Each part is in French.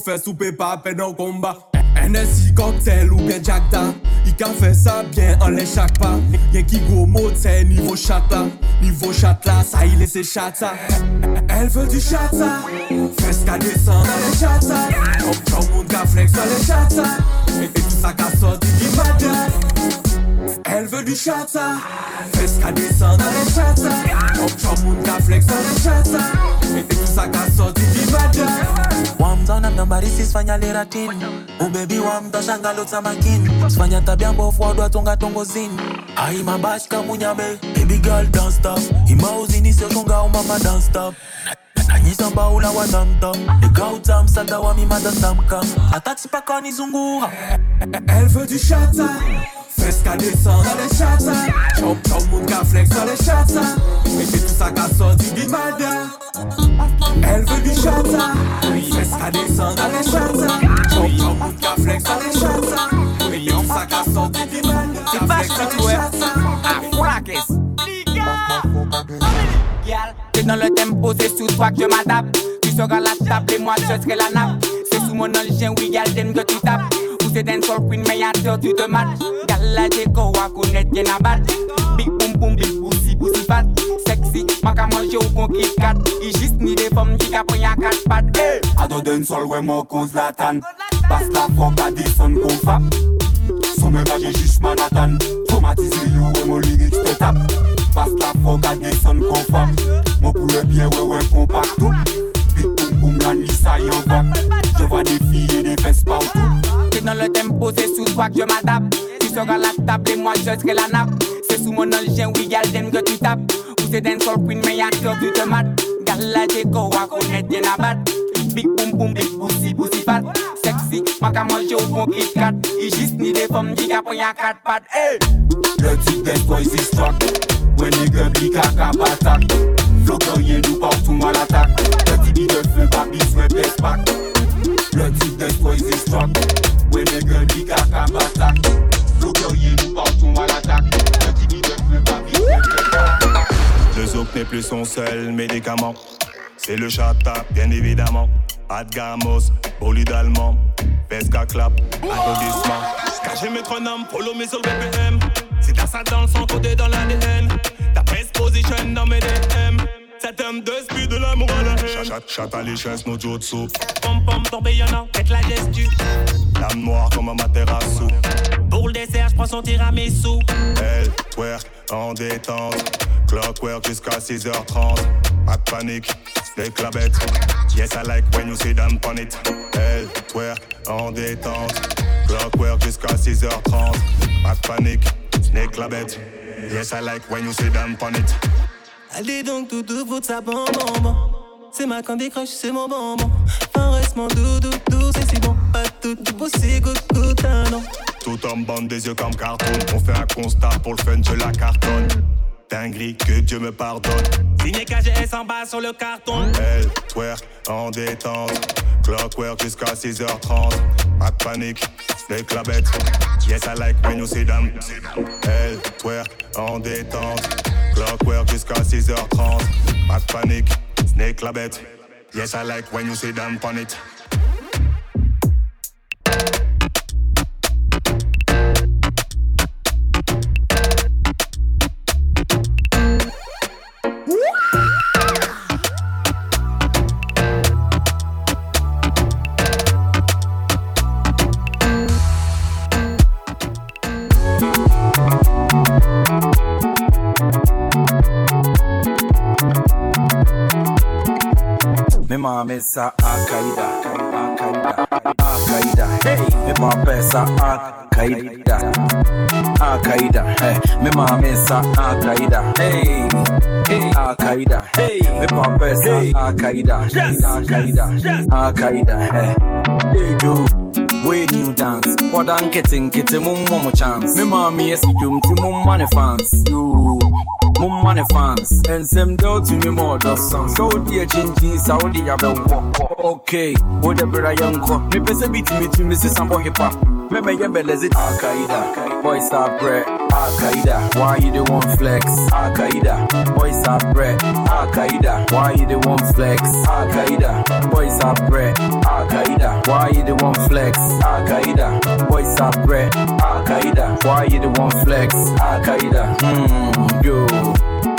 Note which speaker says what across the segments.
Speaker 1: Fè soupe
Speaker 2: pa pe nan komba I. I.
Speaker 1: NSI cocktail ou bien Jackda Il can fait ça bien en les chaque pas Y'en qui go motel niveau chat là Niveau chat laisse chat ça Elle veut du chat qu'à descendre dans les chats ça Comme tout le monde qu'a flex dans les chats ça Et et tout ça qu'a sorti du madame elle veut du chata. Fais qu'à descendre dans les chata. Comme tout le monde qu'a flex Et tout ça qu'a sorti du madame
Speaker 3: wamtana mnambarisi ubebi wa shangalotsa makini. Sifanya tabia mbofu wadwatonga tongozini. Ai mabashi kamunyame. Baby girl imauzini sioshonga umama stop nanyisa mbaula wa tamtam nikauta msada wa mimada tamkam atatsipakanisungura
Speaker 1: Elle veut du chata. Fais qu'à descendre dans les le monde qu'a flex. Dans les chata. Et tout ça qu'a sorti du madame Elle veut du chata. Fais qu'à descendre dans les le monde qu'a flex. Dans les Et tout ça qu'a sorti du madame
Speaker 4: C'est pas chouette, ouais. À Frackes. Gal, C'est dans le tempo, c'est sous toi que je m'adapte. Tu seras la table et moi je serai la nappe. C'est sous mon engin, oui, Yalden que tu tapes. Ou c'est d'un sol queen, mais y'a tu te mates. Gala, j'ai quoi connaître, y'en a battre. Big boom boom, big pussy, pussy fat. Sexy, ma ka manje ou kon kit kat. I jist ni de fom ki ka pon ya kat pat. Hey!
Speaker 5: Ado d'un sol, ouais, mon cause la tan. Passe la fok à des sons qu'on frappe. Son me j'ai juste Manhattan. Traumatisé, you, ouais, mon lyrics te tape. Bas la fok a dison kon fap Mo pou le bien we we compact tout Big boom boom la ni sa yon vap Je vois des filles et des fesses partout
Speaker 4: T'es dans le tempo, c'est sous toi que je m'adapte. Tu seras la table et moi je serai la nappe. C'est sous mon chien, oui, gal, t'aimes que tu tapes. Ou c'est dancehall queen, mais y'a toi, tu te mates. Gal, la déco, à connaître, y'en a battre. Big boom boom, big boussi, boussi fat. Sexy, ma ka manger au bon Kit Kat. Il juste ni des femmes capent y'a quatre pattes. Hey!
Speaker 5: Le type des boys is struck When nigga big a cap attack Flow courrier nous partout à l'attaque Le type de feu, papi, souhait, best back Le type des boys is struck When nigga big a cap attack Flow courrier nous partout à l'attaque Le type de feu, papi, souhait, best back
Speaker 6: Le zouk n'est plus son seul médicament. C'est le chata, bien évidemment. Adgamos, poli d'allemand. Pesca clap, applaudissements. Caché métronome, follow me sur le BPM. C'est ta ça dans le sang, codé dans l'ADN. Ta best position dans mes DM. Cet homme de speed de l'amour à la haine. Chat, chat à l'échelle, no jutsu.
Speaker 7: Pom pom tourbillonnant, faites la gestu.
Speaker 6: Lame noire comme un materasso.
Speaker 7: Pour le dessert, je prends son tiramisu.
Speaker 6: Elle twerk en détente. Clockwork jusqu'à 6h30. Pas de panique, snake la bête. Yes, I like when you sit down on it. Elle twerk en détente. Clockwork jusqu'à 6h30. Pas de panique, snake la bête. Yes, I like when you sit down on it.
Speaker 8: Allez donc tout pour sa bon bon C'est ma candy crush, c'est mon bonbon. Enfin reste mon doudou, doux, c'est si bon. Pas tout, beau c'est good, good, non.
Speaker 6: Tout en bande des yeux comme carton. On fait un constat pour le fun, je la cartonne. Dinguerie, que Dieu me pardonne.
Speaker 7: Signé KGS en bas sur le carton.
Speaker 6: Elle twerk en détente. Clockwork jusqu'à 6h30. Pas de panique, snake la. Yes, I like when you see them. Elle twerk en détente. Clockwork jusqu'à 6h30. Pas de panique, snake la bête. Yes, I like when you see them on it.
Speaker 9: pesa akaida akaida akaida hey me mema pesa akaida akaida hey me mema mesa akaida hey hey akaida hey me mema pesa akaida akaida akaida hey hey yo Way you dance, what I'm getting, getting one more chance. My mommy is you, to my money fans. You money fans. Nsɛmda wotumi ma ɔdɔso sɛ wodeɛ kyenkyin sa wode yabɛwɔ ok wode bra some boy sɛ bitumitumi sesa bɔ hipa mɛmɛyɛ bɛlɛze alkaida boy are bread Al Qaeda. Why you the one flex? Al Qaeda. Boy stop bread. Al Qaeda. Why you the one flex? Al Qaeda. Boy stop bread. Al Qaeda. Why you the one flex? Al Qaeda. Boy stop bread. Al Qaeda. Why you the one flex? Al Qaeda. Hmm, yo.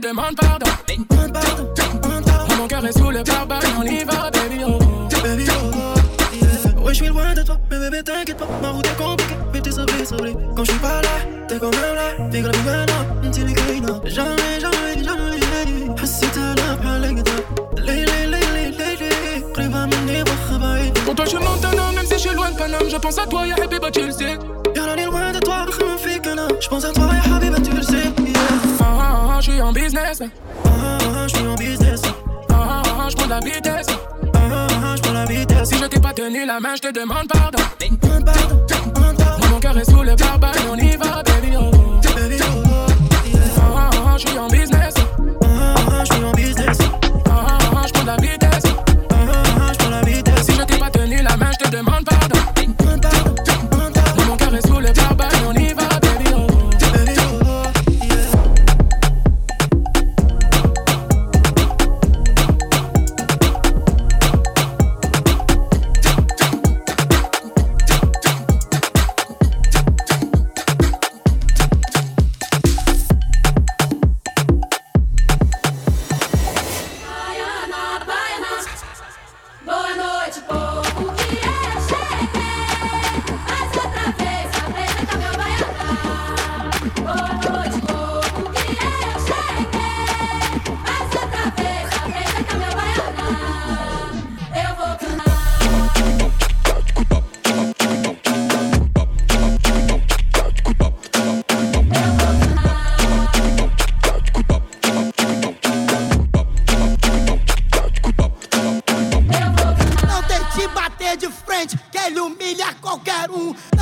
Speaker 3: te demande pardon. Demande. Mon cœur est sous le pare-balles, on y va, baby oh. oh. Baby oh,
Speaker 10: yeah. Ouais, je suis loin de toi, mais t'inquiète pas, ma route est compliquée. Mais t'es sauvé, sauvé. Quand je suis pas là, t'es quand même là. Fais grave maintenant, une télé Jamais, jamais, jamais. حسيت انا بحالك ده ليه ليه ليه ليه ليه قريبة مني وخبايا
Speaker 3: Pour toi je monte un homme même si je suis loin de Paname Je pense à toi يا حبيبة tu le sais
Speaker 10: يا راني loin de toi بخمم فيك انا Je pense à toi يا حبيبة tu le sais
Speaker 3: ah, j'suis en business.
Speaker 10: Ah, ah, j'suis en business.
Speaker 3: Ah, ah, j'prends la vitesse. Ah, ah, j'prends la vitesse. Si je t'ai pas tenu la main, j'te demande pardon. Demande pardon, demande pardon. Mon cœur est sous le barbare, on y va, baby. Oh. oh. Baby, oh. oh ah, ah, j'suis en business.
Speaker 10: Ah, ah, j'suis en business.
Speaker 3: Ah, ah, j'prends la vitesse.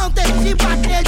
Speaker 11: não tem simpatia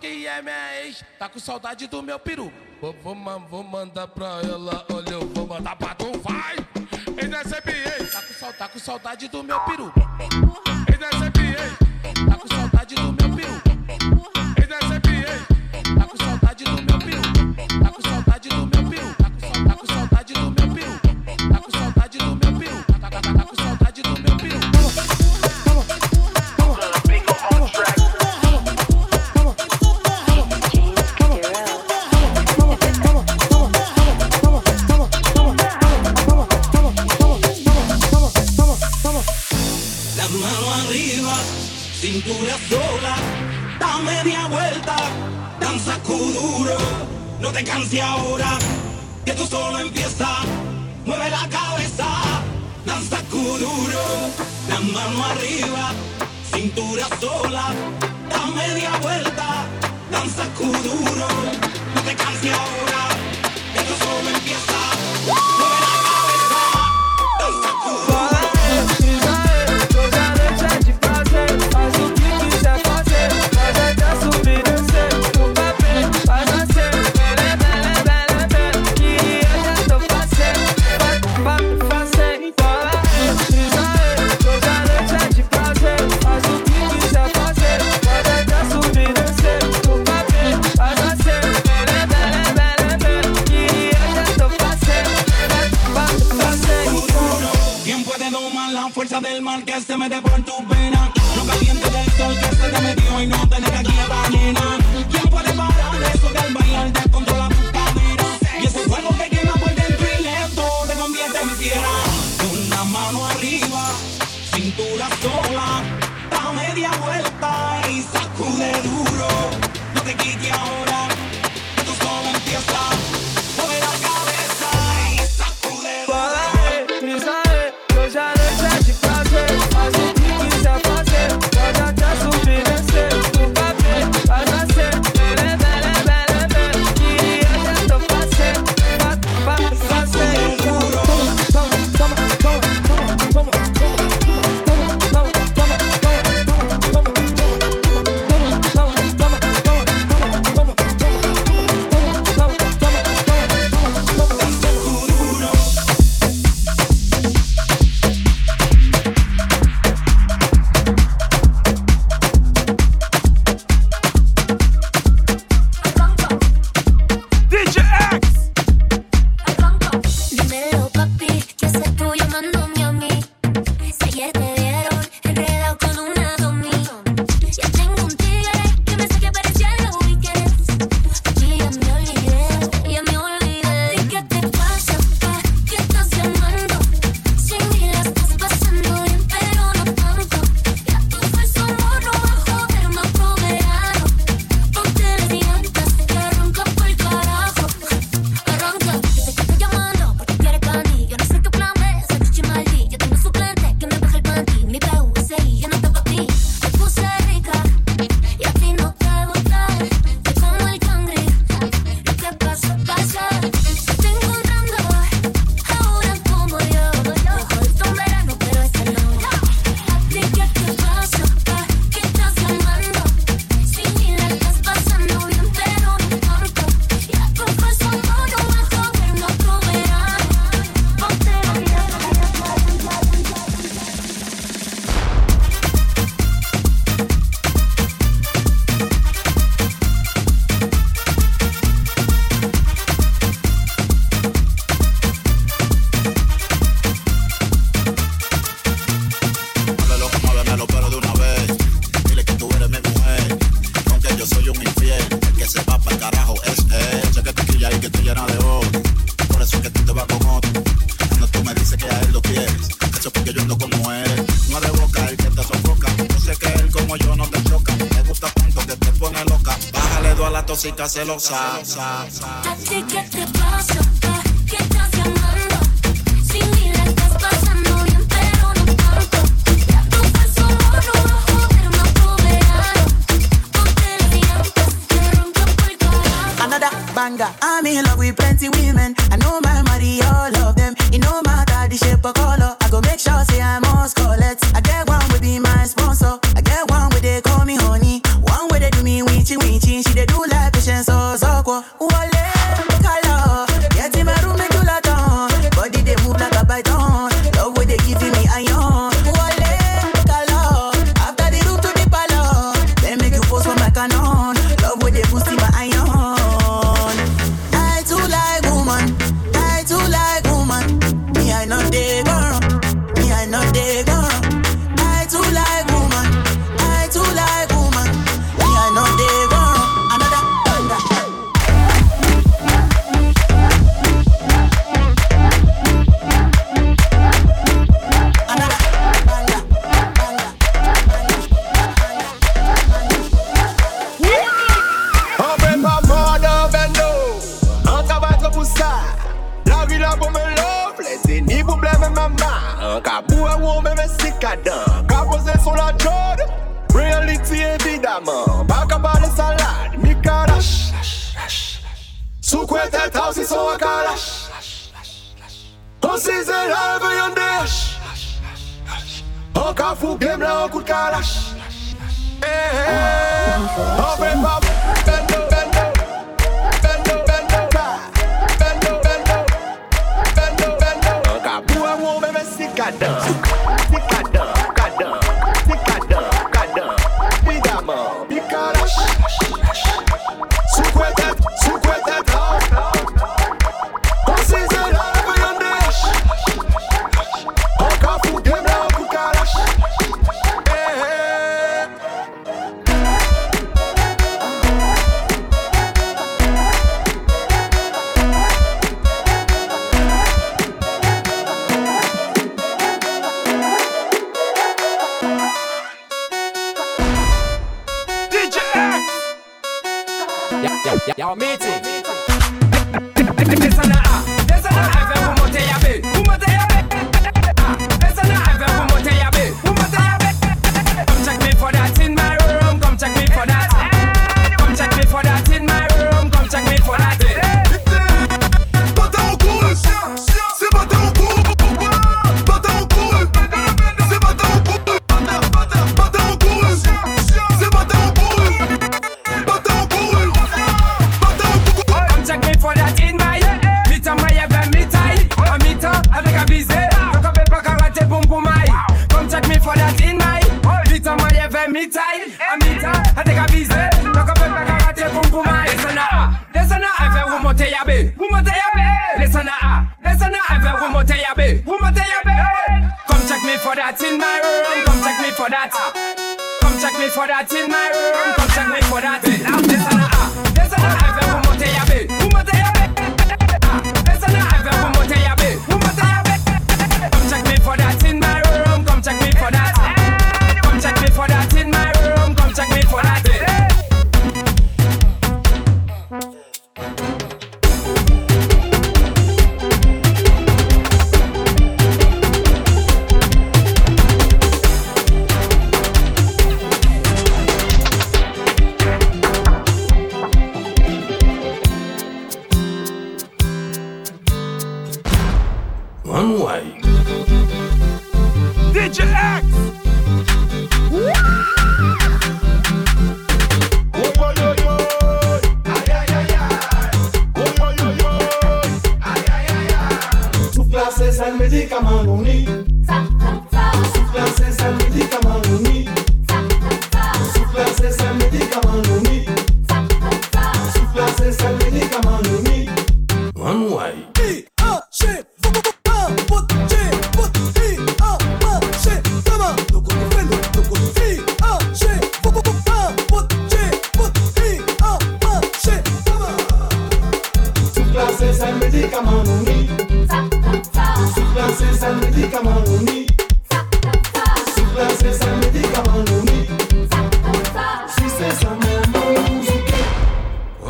Speaker 11: que
Speaker 12: é
Speaker 13: minha ex, tá com saudade do meu peru. Vou, vou, vou mandar pra ela, olha, eu vou mandar pra tu, vai! Ex-SBA, é tá, tá com saudade do meu peru.
Speaker 14: arriba, cintura sola, da media vuelta, danza duro, no te canses ahora, que tú solo empieza, mueve la cabeza, danza duro, la mano arriba, cintura sola, da media vuelta, danza duro, no te canses ahora. mal que se
Speaker 15: me one. celosa. A ti que te pasa.
Speaker 16: sweater tausend så galasch On
Speaker 17: sait la veillondash On cafout game là on coup de calache Eh eh
Speaker 18: On Womoteyabe, Womoteyabe. Listen ah, listen ah, I've a ya Womoteyabe. Come check me for that in my room, come check me for that. Come check me for that in my room, come check me for that.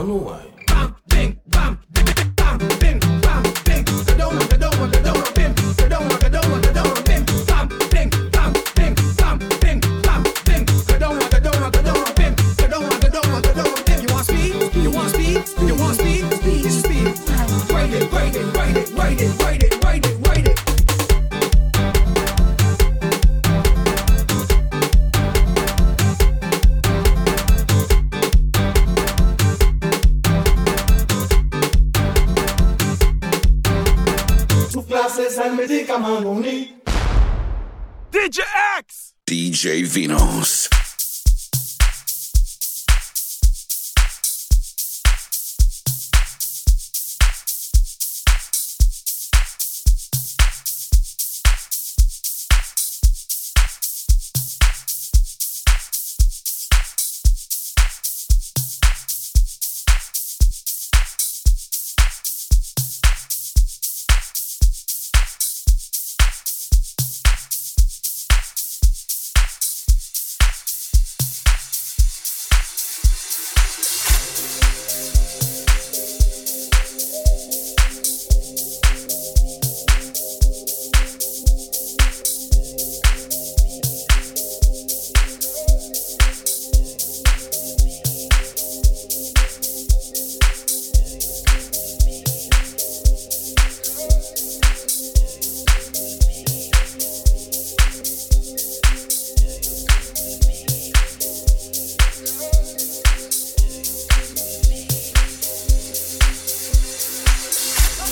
Speaker 18: I
Speaker 17: know I.
Speaker 19: DJ
Speaker 20: Vinos.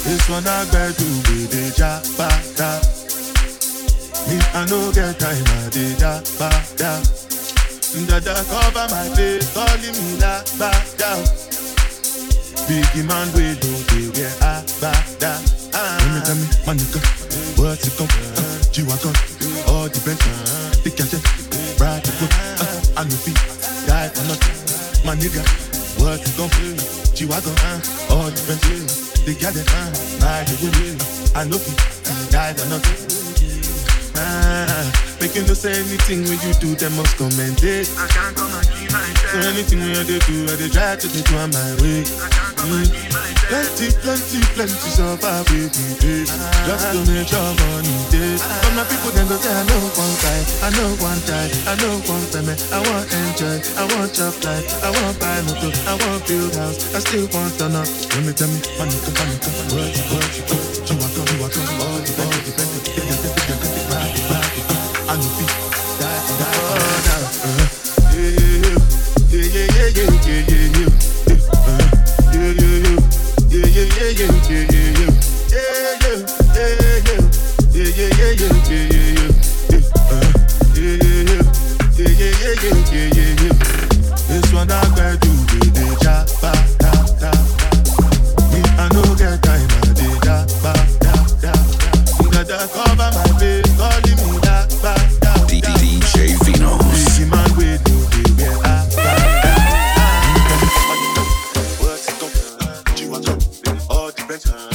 Speaker 21: This one I better do be the jabata. Me, I no get time, I did jabata. Dada cover my face, calling me la bada. Biggie man, we don't do get abada. Let me tell me, my nigga, what's it come? Uh, G-Wagon, all the best. Uh, the catch ride the whip. Uh, I know feet, die for nothing. My nigga, what's it come? G-Wagon, uh, all the best. They got it, uh, ride the whip. I know feet, die for nothing. Ah, making no say anything when you do, they must commentate. I can't come and keep myself. So anything when they do, I they try to take on my way. Mm. Plenty, plenty, plenty suffer with me days. Just to make sure money days. But my people then go say I know one guy, I know one die, I know one payment. I want enjoy, I want chop life, I want buy motor, I want build house, I still want turn up. Let me tell me, money come, money come, work, work, work. You want you want come, all the better, the better, the better, the better, the better, ride, ride, ride. time.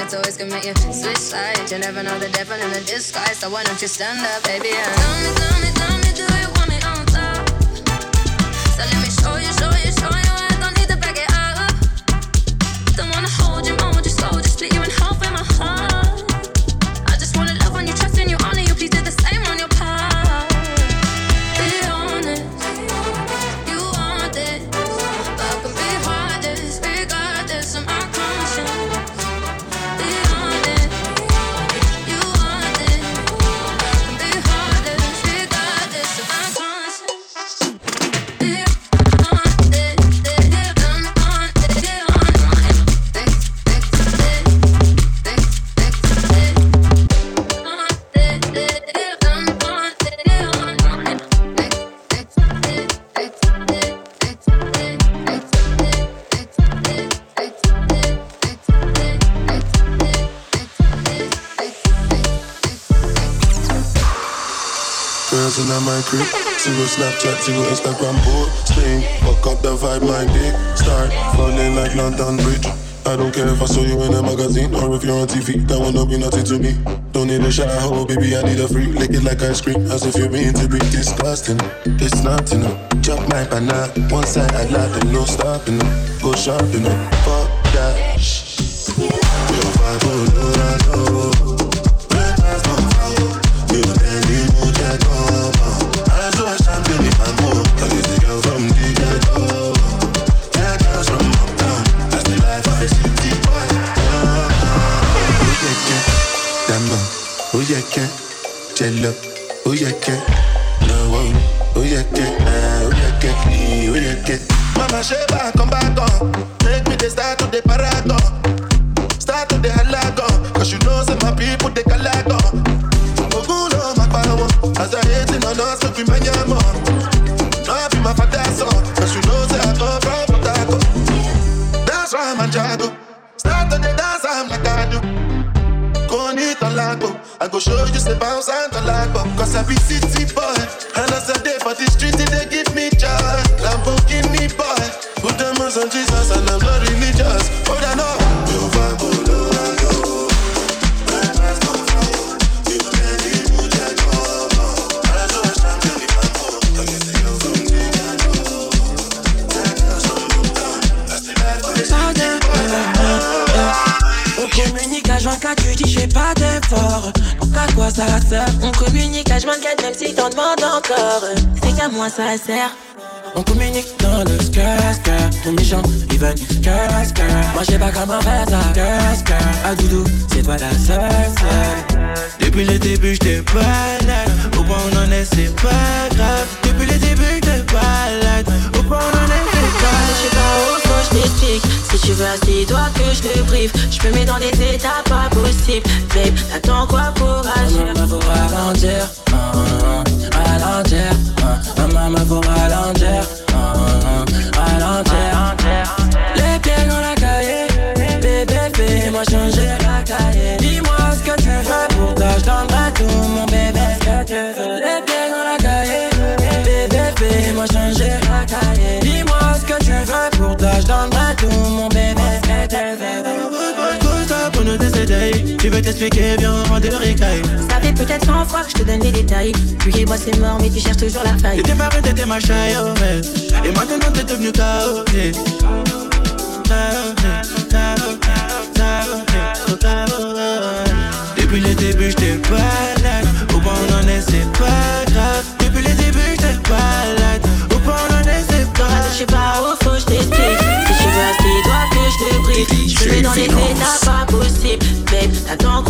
Speaker 22: Lips always can make you switch sides. You never know the devil in the disguise, so why don't you stand up, baby? And tell me, tell me,
Speaker 21: zero Snapchat, zero Instagram posting. Fuck up the vibe, my dick start falling like London Bridge. I don't care if I saw you in a magazine or if you're on TV. That one don't be nothing to me. Don't need a shower, oh, baby. I need a free. Lick it like ice cream, as if you're being to be disgusting. It's not enough. Chop my banana, one side I like and no stopping. Go shopping, fuck that. Your vibe, oh,
Speaker 16: ça.
Speaker 15: Tu veux assis-toi que je te briefe Je mettre dans des états pas possibles. Babe, attends quoi pour agir?
Speaker 16: Maman, faut ralentir, ralentir, maman, faut ralentir, ralentir. Les pieds dans la cahier, bébé, fais-moi changer la cahier. Dis-moi ce que tu veux pour toi, je donnerai tout, mon bébé, ce que tu veux. Les pieds dans la cahier, bébé, fais-moi changer la cahier. Dis-moi ce que tu veux pour toi, je donnerai tout, mon Tu veux
Speaker 8: t'expliquer, rend des ricailles.
Speaker 15: Ça fait peut-être 100 fois que je te donne les détails Lui et moi c'est mort mais tu cherches toujours la faille
Speaker 8: T'étais pareil, t'étais ma chaille, oh, ouais. Et maintenant t'es devenu KO. Depuis le début, j'étais balade. Au point on en est, c'est pas grave. Depuis le début, j'étais balade. Au point on en est, c'est pas grave.
Speaker 15: Je sais pas où faut que je t'explique Si tu veux assis-toi que je te briefe Je peux mettre dans pas possibles
Speaker 23: I don't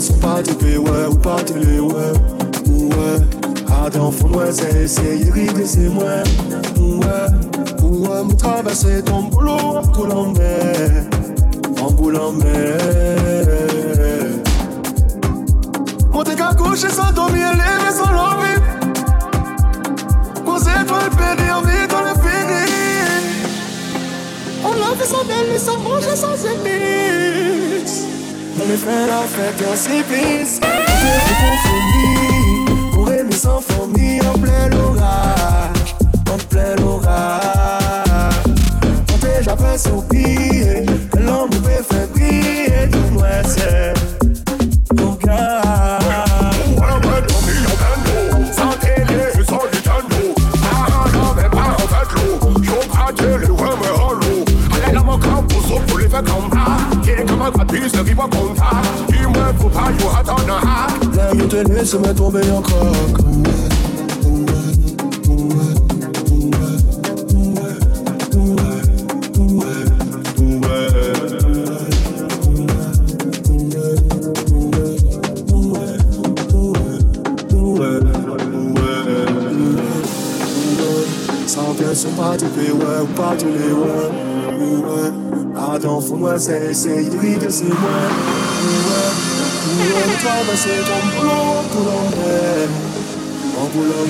Speaker 23: son pas du ouais, ou pas de les ouais, ouais. Ah, dans fond, ouais, c'est essayer, rigoler, c'est moi, ouais, ouais. Me traverser ton boulot en coulant en coulant. Monter qu'à coucher sans dormir, lever sans l'envie. Toi le péri, en vie, dans le fini. On l'a fait sans belle, sans manger, sans épices. On est fait la fête service. On pour aimer en plein orage. En plein orage. On jamais Là, je te laisse me tomber en croque. Sans bien se pas du pays, ouais, ou pas du les ouais, ouais. attend, fous-moi, c'est essayer de c'est moi. Nous on traversait ton boulot pour l'emmener, en boulot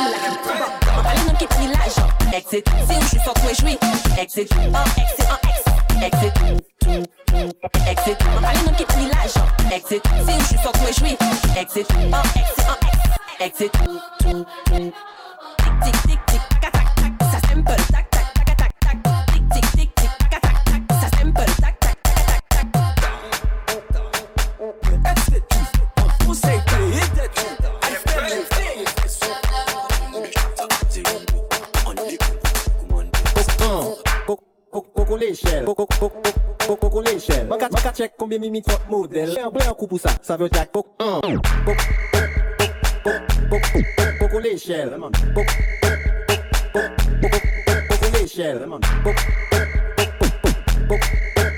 Speaker 23: Non, qui. Exit. Si je
Speaker 24: suis sorti, je.
Speaker 25: Exit. Exit. Exit. Exit.
Speaker 26: Allez, non, qui.
Speaker 25: Exit.
Speaker 26: Si je suis je.
Speaker 25: Exit.
Speaker 26: Oh,
Speaker 25: exit.
Speaker 26: Oh,
Speaker 25: exit.
Speaker 26: Tic, tic, tic, tic, tac, tac, tac. Ça simple. Tac, tac, tac, tac, tac. Tic, tic, tic.
Speaker 27: L'échelle, coco l'échelle. Maka maka check combien mimi top modèle. Un plein coup pour ça, ça veut dire coco coco l'échelle. Coco l'échelle.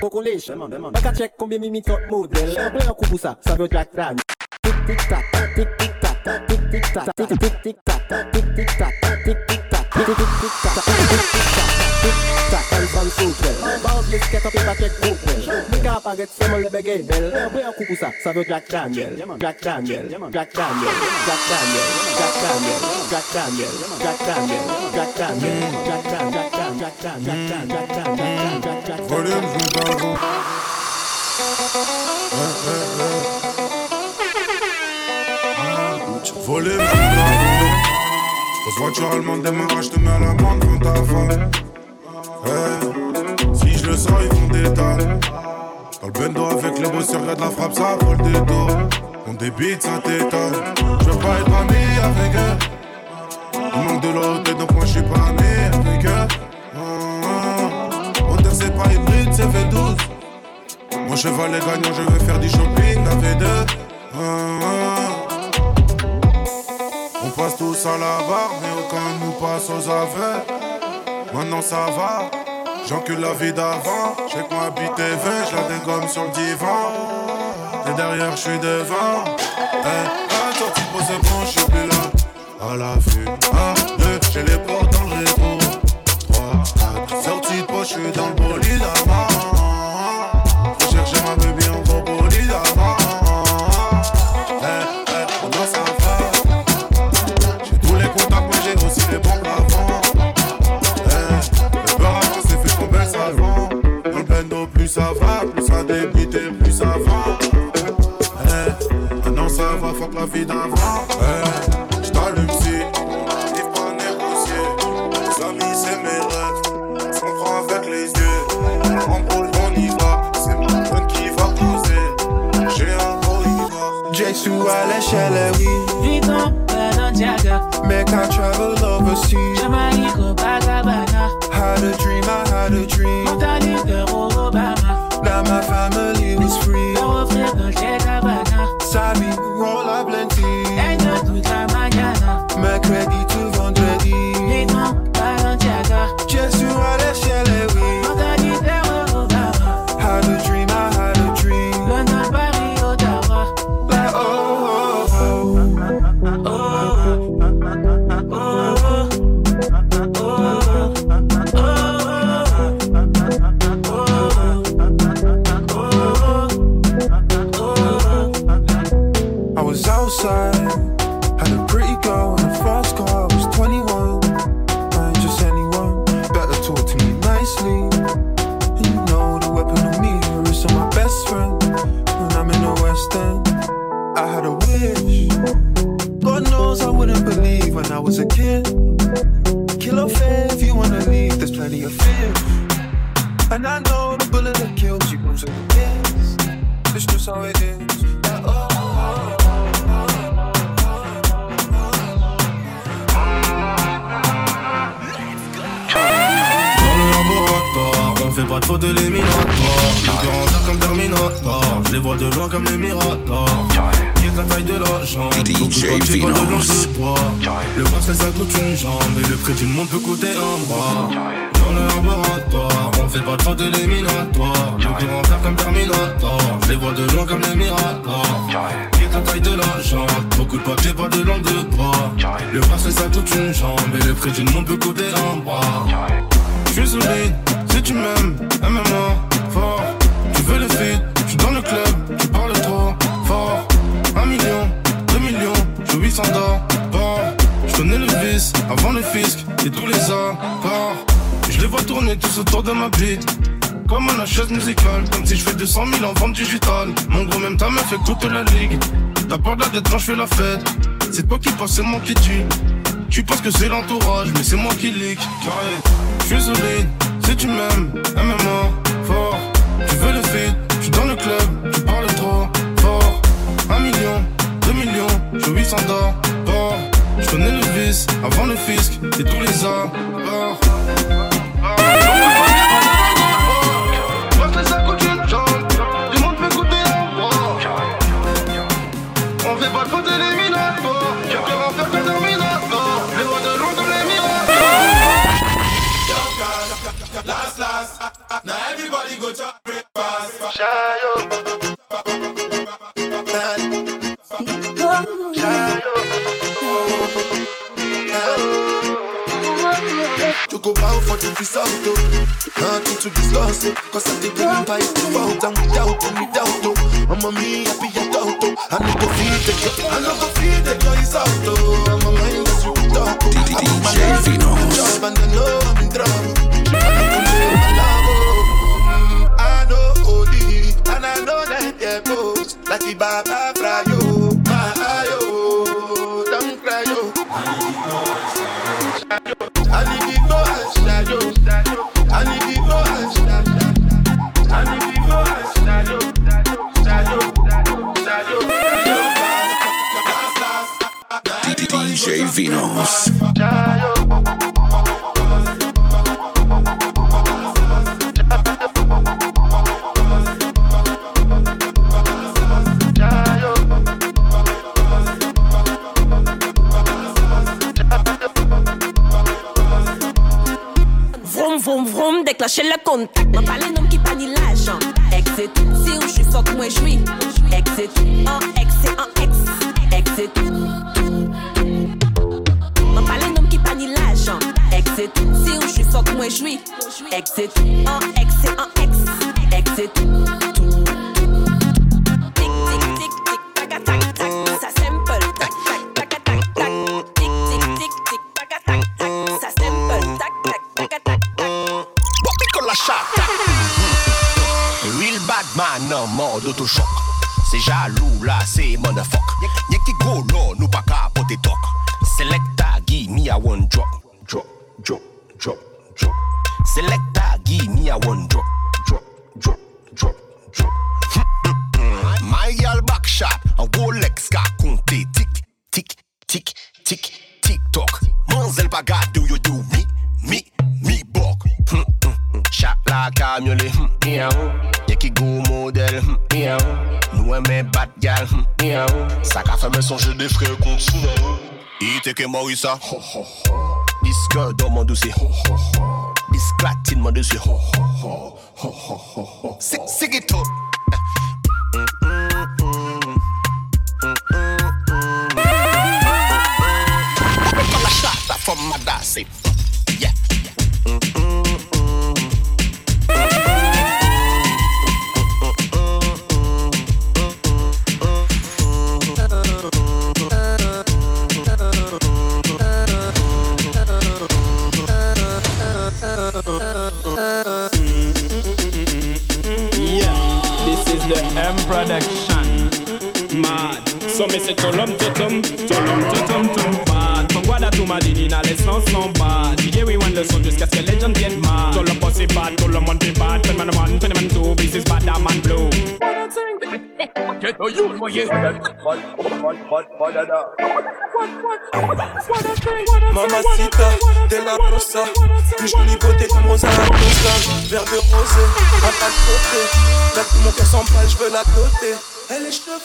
Speaker 27: Coco l'échelle. Maka check combien mimi top modèle. Un plein coup pour ça, ça veut dire crâne. Tic tic tac, tic tic tac, tic tic tac, tic tic tic tac, tic tic tac, tic tic tac, tic tic tac, tic tic tac, tic tic tac. intel Barot les ket api paket intel Mwen ka aparet se mwen lebe gey bel Mwen an koukou sa, sa ve Jack Daniel Jack Daniel, Jack Daniel Jack Daniel, Jack Daniel Jack Daniel, Jack Daniel Jack Daniel, Jack Daniel Jack Daniel, Jack Daniel Jack Daniel, Jack Daniel
Speaker 28: Volume joue d'avant Volume joue d'avant Grosse voiture allemande, démarrage, je te mets à la bande, prends ta femme Eh, Si je le sens, ils des tas. Dans le bendo avec les bosseurs, y'a de la frappe, ça vole des dos. On débite, ça t'étonne. Je veux pas être ami avec eux. Il manque de l'autre, donc moi je suis pas ami avec eux. Ah, ah. Hauteur, c'est pas une bride, c'est V12. Mon cheval est gagnant, je vais faire du shopping à V2. Ah, ah. On passe tous à la barre, mais aucun nous passe aux affaires. Maintenant ça va, j'encule la vie d'avant. J'ai que moi habiter vin, je dégomme sur le divan? Et derrière, je suis devant. Eh, à la sortie pour ce bon, je suis plus là. À la vue, un, deux, j'ai les portes dans le rétro. Trois, quatre, sortie de poche, je suis dans le suffit la
Speaker 29: fête. C'est toi qui penses, c'est moi qui tue. Tu penses que c'est l'entourage, mais c'est moi qui leak. Je suis solide, si tu m'aimes, aime-moi fort. Tu veux le feed, je suis dans le club, tu parles trop fort. Un million, deux millions, je 800 d'or. Je connais le vice avant le fisc et tous les accords.
Speaker 21: Oh. Nothing to discuss, oh. Cause I take them by default and without any doubt, oh. I'm a me happy adult, oh. I no go feed the girl, I no go feed the girl is out, oh. I'm a mind that's you talk, oh. I put my life in the job and I know I'm in trouble. I no go live my love, oh. I know only, and I know that goes like the Baba Frayo,
Speaker 26: Vroom, vroom, vroom, déclencher le contact. M'en parle nom qui pas ni l'argent. Ex et tout, si ou j'suis fuck, moi j'suis. Ex et tout, en ex et en ex. Ex et tout. M'en parle nom qui pas ni tout, si ou j'suis fuck, moi j'suis. Ex et tout, en ex et en ex. Ex et tout.
Speaker 30: mor d'autochok Se jalou la se motherfuck. Nye ki go non nou pa ka pote tok Selekta gi mi a one drop. Sa ka feme sonje de frè kont sou nan Ite ke Morisa. Diske do man dosi ho, ho, ho. Disklatine man dosi ho, The M production. Mad.
Speaker 31: So me say tolum totum, tolum totum tum bad. From Guadatuma did let's not so bad. DJ we want the sound just ce the legend get viennent mad. Tolum pussy bad, tolum on be bad. Ten man one, ten man two, this is bad, that man blue.
Speaker 32: Voyez.
Speaker 8: Mamacita de la rosa Plus jolie beauté comme Rosa Acosta Verre de rosé, à pas de côté. Là tout mon cœur s'emballe, je veux la doter. Elle est cheveux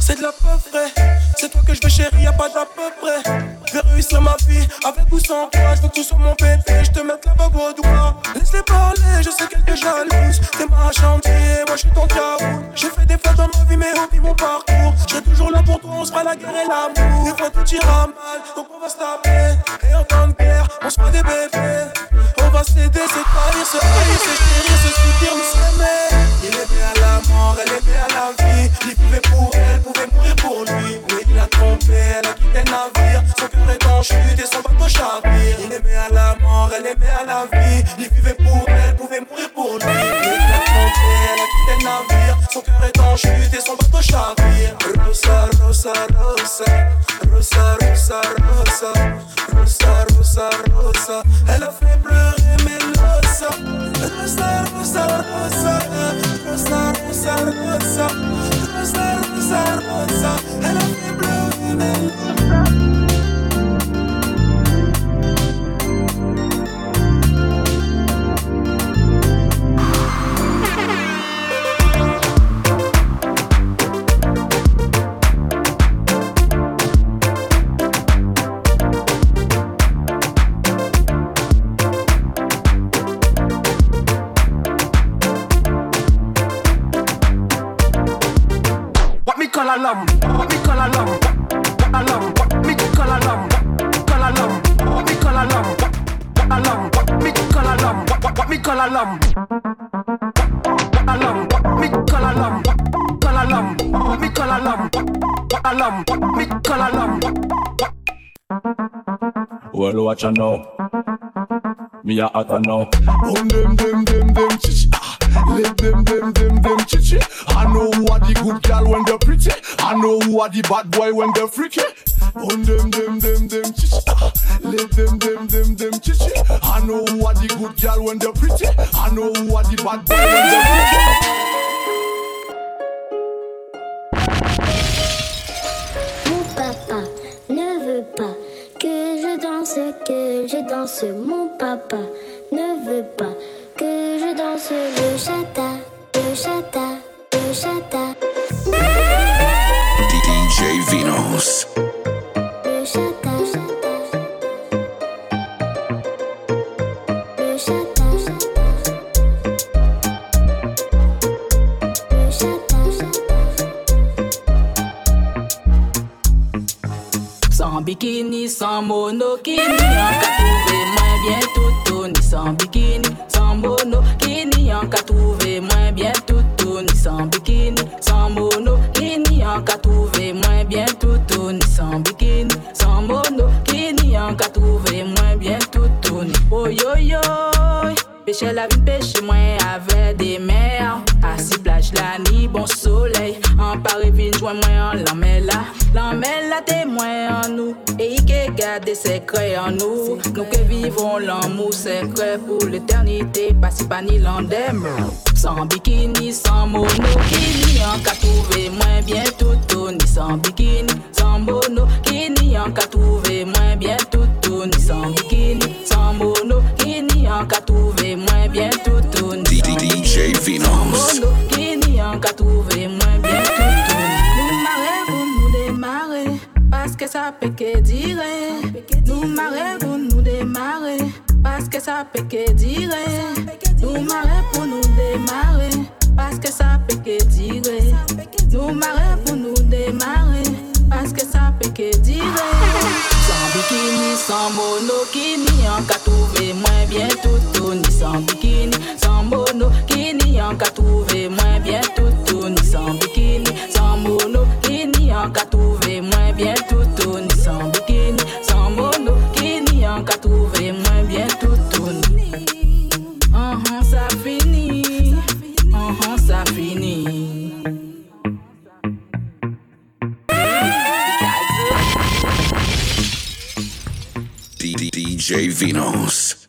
Speaker 8: c'est de la peu frais C'est toi que je veux chérie, y'a pas d'à peu près Je vais réussir ma vie, avec ou sans toi Je veux que tu sois mon bébé, je te mette la bague au doigt. Laisse-les parler, je sais qu'elle te jalouse. T'es ma chantier, moi je suis ton caout J'ai fait des fois dans ma vie, mais oublie mon parcours. Je serai toujours là pour toi, on sera la guerre et l'amour. Des fois tout ira mal, donc on va se taper. Et en temps de guerre, on sera des bébés On va s'aider, se trahir, se haïr, se chérir, se soutenir, nous s'aimer. Il bien à la mort, elle bien à la vie. Il pouvait pour elle, pouvait mourir pour lui. Oui, il a trompé, elle a quitté le navire. Son cœur est en chute et son bateau chavire. Il aimait à la mort, elle aimait à la vie. Il vivait pour elle, pouvait mourir pour lui elle a quitté le navire. Son cœur est en chute et son bateau chavire. Rosa, Rosa, Rosa Rosa, Rosa, Rosa Rosa, Rosa, Rosa Elle a fait pleurer Melosa Rosa, Rosa, Rosa Rosa, Rosa, Rosa Rosa, Rosa, Rosa Elle a fait pleurer Melosa
Speaker 33: Well, watch out now. Me a hotter now.
Speaker 21: Boom them them them them chichi. Ah, Let them them them them chichi. I know who are the good girl when they're pretty. I know who are the bad boy when they're freaky. Boom them them them them chichi. Ah, Let them them them them chichi. I know who are the good girl when they're pretty. I know who are the bad boy when they're freaky.
Speaker 15: Mon papa ne veut pas que je danse le chata, le chata, le chata.
Speaker 34: Sans monokini, en cas trouvé moins bien tout ni sans bikini, sans monokini, en cas trouvé moins bien tout ni sans bikini, sans monokini, en cas trouvé moins bien tout ni sans bikini, sans monokini, en cas trouvé moins bien tout ni oh yo yo. La vie, pêcher moins avec des mers. Assis plage la nuit, bon soleil. En Paris, vine, joint moins en l'emmène là. L'emmène là, témoin en nous. Et il que garde des secrets en nous. Nous que vivons l'amour secret pour l'éternité. Pas si pas ni l'endem. Sans bikini, sans monokini. En cas trouvé moins bien tout ni sans bikini. Sans monokini, en cas trouvé moins bien tout ni sans bikini. Sans monokini, en cas trouvé moins bien tout ni sans
Speaker 20: DJ Vinos.
Speaker 34: monokini, en cas trouvé moins Ça peut que dire. Pour nous démarrer. Parce que ça peut que dire. Pour nous démarrer. Parce que ça peut que dire. Pour nous démarrer. Parce que ça peut que dire. Sans bikini, sans monokini, en cas trouvé moins bien tout ni sans bikini, sans monokini, en cas trouvé moins bien tout ni sans bikini, sans monokini, en cas trouvé
Speaker 35: J. Vinos.